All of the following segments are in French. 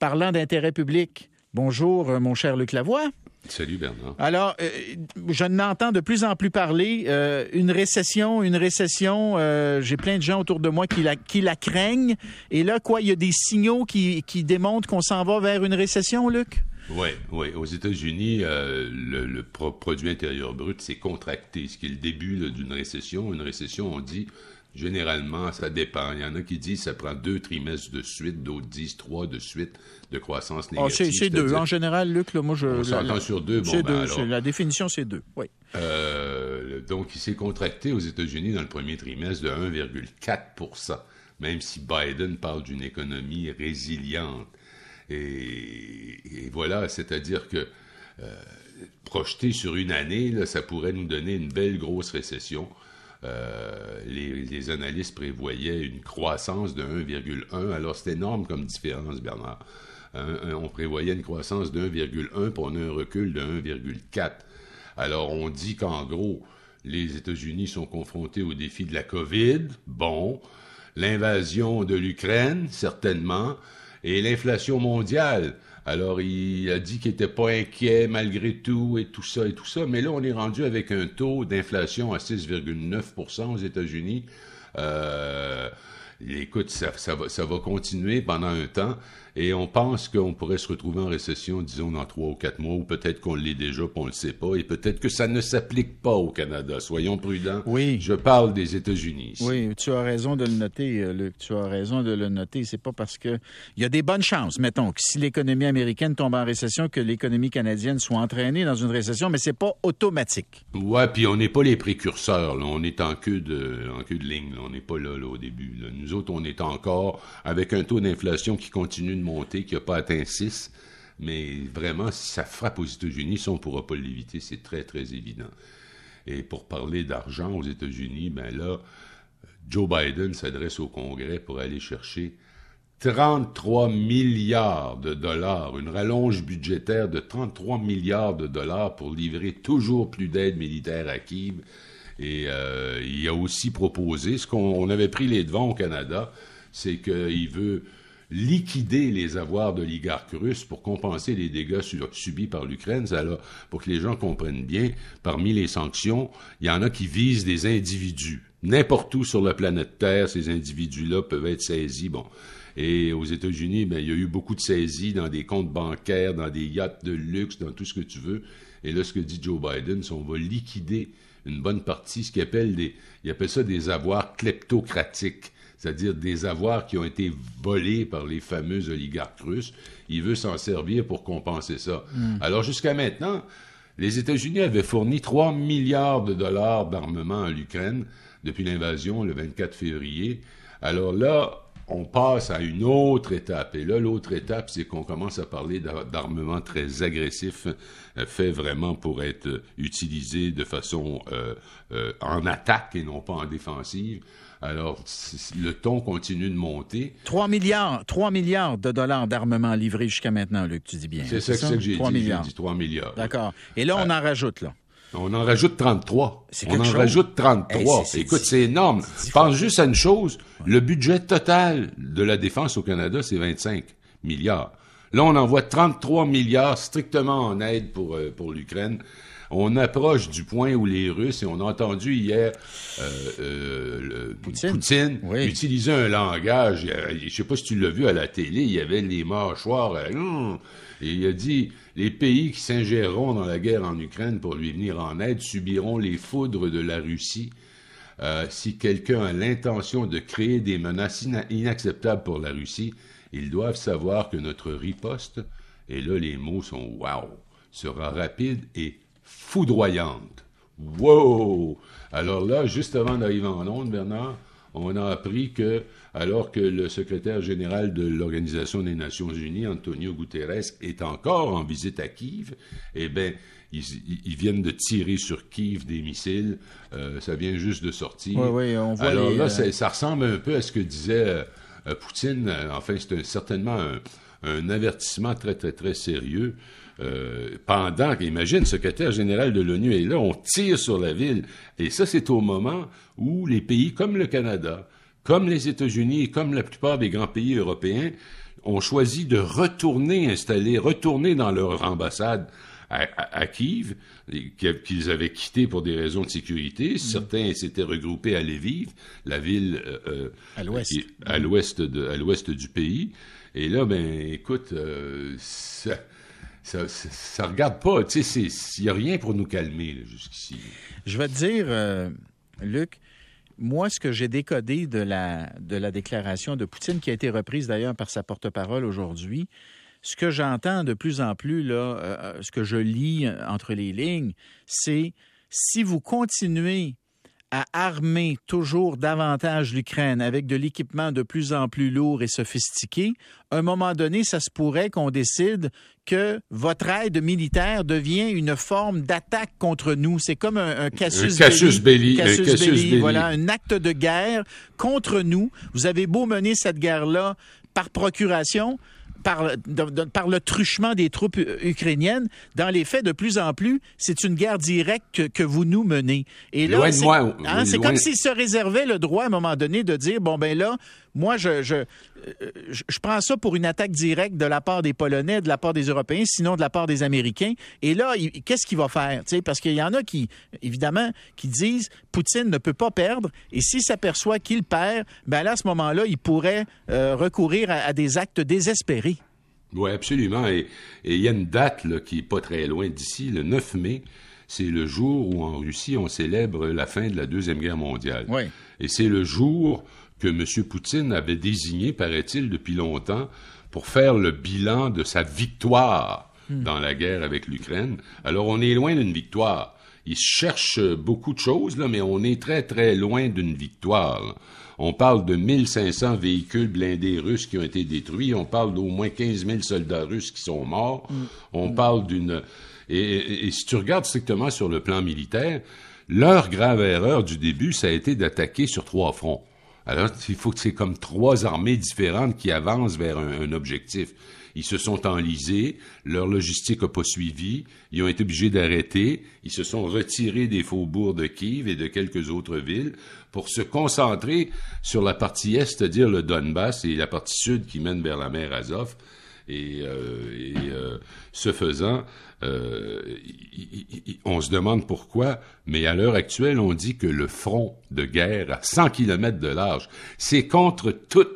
Parlant d'intérêt public, bonjour, euh, mon cher Luc Lavoie. Salut Bernard. Alors, euh, je n'entends de plus en plus parler. Euh, une récession, une récession. J'ai plein de gens autour de moi qui la, qui la craignent. Et là, quoi, il y a des signaux qui, qui démontrent qu'on s'en va vers une récession, Luc? Oui, oui. Aux États-Unis, le, produit intérieur brut s'est contracté, ce qui est le début d'une récession. Une récession, on dit, Généralement, ça dépend. Il y en a qui disent que ça prend deux trimestres de suite, d'autres disent trois de suite de croissance ah, négative. c'est deux. En général, Luc, moi, je. On s'entend sur deux. Bon, ben deux. la définition, c'est deux. Oui. Euh, donc, il s'est contracté aux États-Unis dans le premier trimestre de 1,4% même si Biden parle d'une économie résiliente. Et, voilà, c'est-à-dire que euh, projeté sur une année, ça pourrait nous donner une belle grosse récession. Euh, les, analystes prévoyaient une croissance de 1,1. Alors, c'est énorme comme différence, Bernard. on prévoyait une croissance de 1,1 pour un recul de 1,4. Alors, on dit qu'en gros, les États-Unis sont confrontés au défi de la COVID. Bon. L'invasion de l'Ukraine, certainement. Et l'inflation mondiale. Alors, il a dit qu'il n'était pas inquiet malgré tout et tout ça et tout ça. Mais là, on est rendu avec un taux d'inflation à 6,9% aux États-Unis. Euh, écoute, ça, va continuer pendant un temps. Et on pense qu'on pourrait se retrouver en récession, disons, dans trois ou quatre mois, ou peut-être qu'on l'est déjà, puis on le sait pas, et peut-être que ça ne s'applique pas au Canada. Soyons prudents. Oui. Je parle des États-Unis. Oui, tu as raison de le noter, euh, Luc. Tu as raison de le noter. C'est pas parce que il y a des bonnes chances, mettons, que si l'économie américaine tombe en récession, que l'économie canadienne soit entraînée dans une récession, mais c'est pas automatique. Ouais, puis on n'est pas les précurseurs. Là. On est en queue de, en queue de ligne. On n'est pas là, là, au début. Nous autres, on est encore avec un taux d'inflation qui continue montée qui n'a pas atteint 6. Mais vraiment, si ça frappe aux États-Unis, ça, on ne pourra pas l'éviter, c'est très, très évident. Et pour parler d'argent aux États-Unis, ben là, Joe Biden s'adresse au Congrès pour aller chercher 33 milliards de dollars, une rallonge budgétaire de 33 milliards de dollars pour livrer toujours plus d'aide militaire à Kiev. Et euh, il a aussi proposé, ce qu'on avait pris les devants au Canada, c'est qu'il veut liquider les avoirs d'oligarques russes pour compenser les dégâts subis par l'Ukraine. pour que les gens comprennent bien, parmi les sanctions, il y en a qui visent des individus. N'importe où sur la planète Terre, ces individus-là peuvent être saisis. Bon. Et aux États-Unis, ben, il y a eu beaucoup de saisies dans des comptes bancaires, dans des yachts de luxe, dans tout ce que tu veux. Et là, ce que dit Joe Biden, c'est qu'on va liquider une bonne partie, ce qu'il appelle des, il appelle ça des avoirs kleptocratiques c'est-à-dire des avoirs qui ont été volés par les fameux oligarques russes. Il veut s'en servir pour compenser ça. Hmm. Alors jusqu'à maintenant, les États-Unis avaient fourni 3 milliards de dollars d'armement à l'Ukraine depuis l'invasion le 24 février. Alors là, on passe à une autre étape. Et là, l'autre étape, c'est qu'on commence à parler d'armement très agressif, euh, fait vraiment pour être utilisé de façon euh, euh, en attaque et non pas en défensive. Alors, le ton continue de monter. 3 milliards, 3 milliards de dollars d'armement livrés jusqu'à maintenant, Luc, tu dis bien. C'est ça, que j'ai dit. Milliards. dit 3 milliards. D'accord. Et là, on euh, en rajoute, là. On en rajoute 33. On en rajoute 33. Écoute, c'est énorme. Pense juste à une chose. Le budget total de la défense au Canada, c'est 25 milliards. Là, on envoie 33 milliards strictement en aide pour, euh, pour l'Ukraine on approche du point où les Russes, et on a entendu hier euh, euh, Poutine, utiliser un langage, euh, je sais pas si tu l'as vu à la télé, il y avait les mâchoires, hum, et il a dit, les pays qui s'ingéreront dans la guerre en Ukraine pour lui venir en aide subiront les foudres de la Russie. si quelqu'un a l'intention de créer des menaces inacceptables pour la Russie, ils doivent savoir que notre riposte, et là les mots sont wow, sera rapide et foudroyante. Wow! Alors là, juste avant d'arriver en Londres, Bernard, on a appris que, alors que le secrétaire général de l'Organisation des Nations Unies, Antonio Guterres, est encore en visite à Kiev, eh bien, ils, viennent de tirer sur Kiev des missiles. Euh, ça vient juste de sortir. Oui, oui, on voit Alors là, euh, ça, ressemble un peu à ce que disait euh, Poutine. Enfin, c'est certainement un, un, avertissement très, très, très sérieux. Euh, pendant, imagine, le secrétaire général de l'ONU est là, on tire sur la ville. Et ça, c'est au moment où les pays comme le Canada, comme les États-Unis et comme la plupart des grands pays européens ont choisi de retourner installer, retourner dans leur ambassade à, à, Kiev, qu'ils avaient quitté pour des raisons de sécurité. Mm. Certains s'étaient regroupés à Lviv, la ville euh, euh à l'ouest, à à l'ouest du pays. Et là, ben, écoute, euh, ça, ça, ça, regarde pas. Tu sais, il n'y a rien pour nous calmer jusqu'ici. Je vais te dire, euh, Luc, moi, ce que j'ai décodé de la, de la déclaration de Poutine, qui a été reprise d'ailleurs par sa porte-parole aujourd'hui, ce que j'entends de plus en plus, là, euh, euh, ce que je lis entre les lignes, c'est si vous continuez à armer toujours davantage l'Ukraine avec de l'équipement de plus en plus lourd et sophistiqué, à un moment donné, ça se pourrait qu'on décide que votre aide militaire devient une forme d'attaque contre nous. C'est comme un, un casus, belli. belli. Voilà, un acte de guerre contre nous. Vous avez beau mener cette guerre-là par procuration, par, par le truchement des troupes ukrainiennes, dans les faits, de plus en plus, c'est une guerre directe que, vous nous menez. Et là, c'est hein, comme s'ils se réservaient le droit à un moment donné de dire, bon ben là, moi, je, je, je, prends ça pour une attaque directe de la part des Polonais, de la part des Européens, sinon de la part des Américains. Et là, qu'est-ce qu'il va faire? parce qu'il y en a qui, évidemment, qui disent Poutine ne peut pas perdre. Et s'il s'aperçoit qu'il perd, ben là, à ce moment-là, il pourrait euh, recourir à, des actes désespérés. Oui, absolument. Et il y a une date là, qui n'est pas très loin d'ici, le 9 mai. C'est le jour où en Russie, on célèbre la fin de la Deuxième Guerre mondiale. Oui. Et c'est le jour que M. Poutine avait désigné, paraît-il, depuis longtemps, pour faire le bilan de sa victoire hmm. dans la guerre avec l'Ukraine. Alors, on est loin d'une victoire. Il cherche beaucoup de choses, là, mais on est très, très loin d'une victoire. On parle de 1500 véhicules blindés russes qui ont été détruits. On parle d'au moins 15 000 soldats russes qui sont morts. Hmm. On parle d'une... et, si tu regardes strictement sur le plan militaire, leur grave erreur du début, ça a été d'attaquer sur trois fronts. Alors, il faut que c'est comme trois armées différentes qui avancent vers un, objectif. Ils se sont enlisés, leur logistique n'a pas suivi, ils ont été obligés d'arrêter, ils se sont retirés des faubourgs de Kiev et de quelques autres villes pour se concentrer sur la partie est, c'est-à-dire le Donbass et la partie sud qui mène vers la mer Azov. Et, euh, euh, ce faisant, euh, on se demande pourquoi, mais à l'heure actuelle, on dit que le front de guerre à 100 km de large, c'est contre toute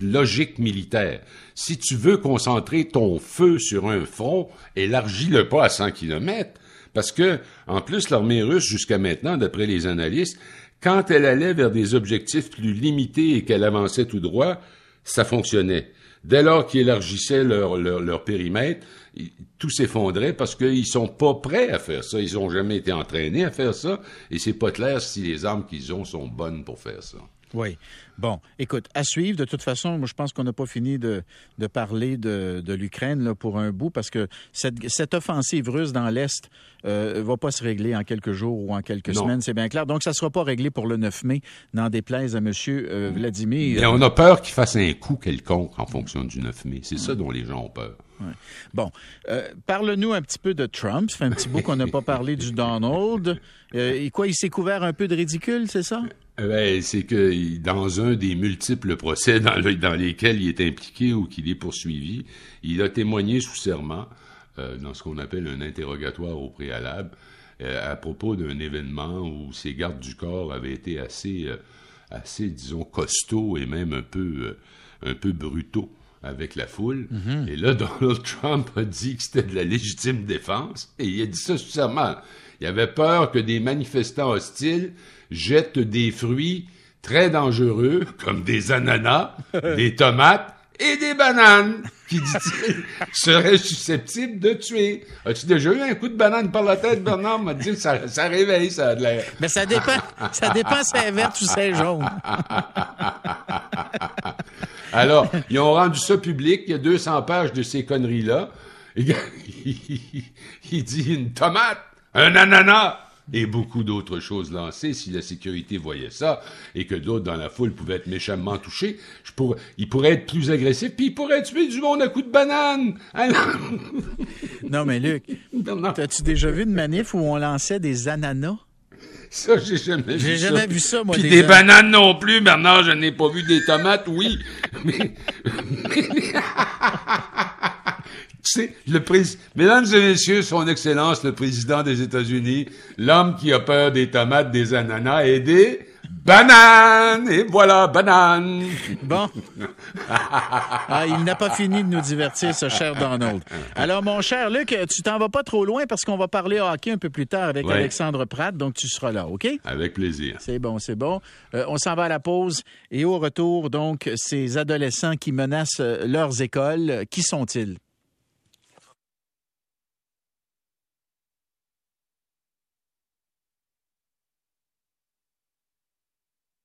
logique militaire. Si tu veux concentrer ton feu sur un front, élargis-le pas à 100 km. Parce que, en plus, l'armée russe, jusqu'à maintenant, d'après les analystes, quand elle allait vers des objectifs plus limités et qu'elle avançait tout droit, ça fonctionnait. Dès lors qu'ils élargissaient leur, leur, périmètre, tout s'effondrait parce qu'ils sont pas prêts à faire ça. Ils ont jamais été entraînés à faire ça et c'est pas clair si les armes qu'ils ont sont bonnes pour faire ça. Oui. Bon, écoute, à suivre. De toute façon, moi, je pense qu'on n'a pas fini de, de parler de, de l'Ukraine pour un bout parce que cette, cette offensive russe dans l'Est ne euh, va pas se régler en quelques jours ou en quelques semaines, c'est bien clair. Donc, ça ne sera pas réglé pour le 9 mai, n'en déplaise à M. Euh, Vladimir. Mais on a peur qu'il fasse un coup quelconque en fonction du 9 mai. C'est ça dont les gens ont peur. Bon, euh, parle-nous un petit peu de Trump. Ça fait un petit bout qu'on n'a pas parlé du Donald. et quoi, il s'est couvert un peu de ridicule, c'est ça? Ben, c'est que dans un des multiples procès dans, lesquels il est impliqué ou qu'il est poursuivi, il a témoigné sous serment euh, dans ce qu'on appelle un interrogatoire au préalable euh, à propos d'un événement où ses gardes du corps avaient été assez, euh, assez, disons, costauds et même un peu, un peu brutaux avec la foule. Mm-hmm. Et là, Donald Trump a dit que c'était de la légitime défense et il a dit ça serment. Il avait peur que des manifestants hostiles jettent des fruits très dangereux, comme des ananas, des tomates et des bananes, qui, dit-il, seraient susceptibles de tuer? As-tu déjà eu un coup de banane par la tête, Bernard? m'a dit ça, ça réveille, ça a de l'air. Mais ça dépend, ça dépend si c'est vert ou c'est jaune. Alors, ils ont rendu ça public. Il y a 200 pages de ces conneries-là. il dit une tomate un ananas et beaucoup d'autres choses lancées si la sécurité voyait ça et que d'autres dans la foule pouvaient être méchamment touchés, je pourrais, il pourrait être plus agressif puis il pourrait tuer du monde à coups de banane. non mais Luc, as-tu déjà vu une manif où on lançait des ananas? Ça, j'ai jamais vu J'ai ça. jamais vu ça, moi, Puis des bananes non plus, Bernard, je n'ai pas vu des tomates, oui. Mais... Sais, le président, mesdames et messieurs, son excellence, le président des États-Unis, l'homme qui a peur des tomates, des ananas et des bananes. Et voilà, bananes. Bon. Ah, il n'a pas fini de nous divertir, ce cher Donald. Alors, mon cher Luc, tu t'en vas pas trop loin parce qu'on va parler hockey un peu plus tard avec Ouais. Alexandre Pratt, donc tu seras là, OK? Avec plaisir. C'est bon, c'est bon. Euh, on s'en va à la pause et au retour, donc, ces adolescents qui menacent euh, leurs écoles, qui sont-ils?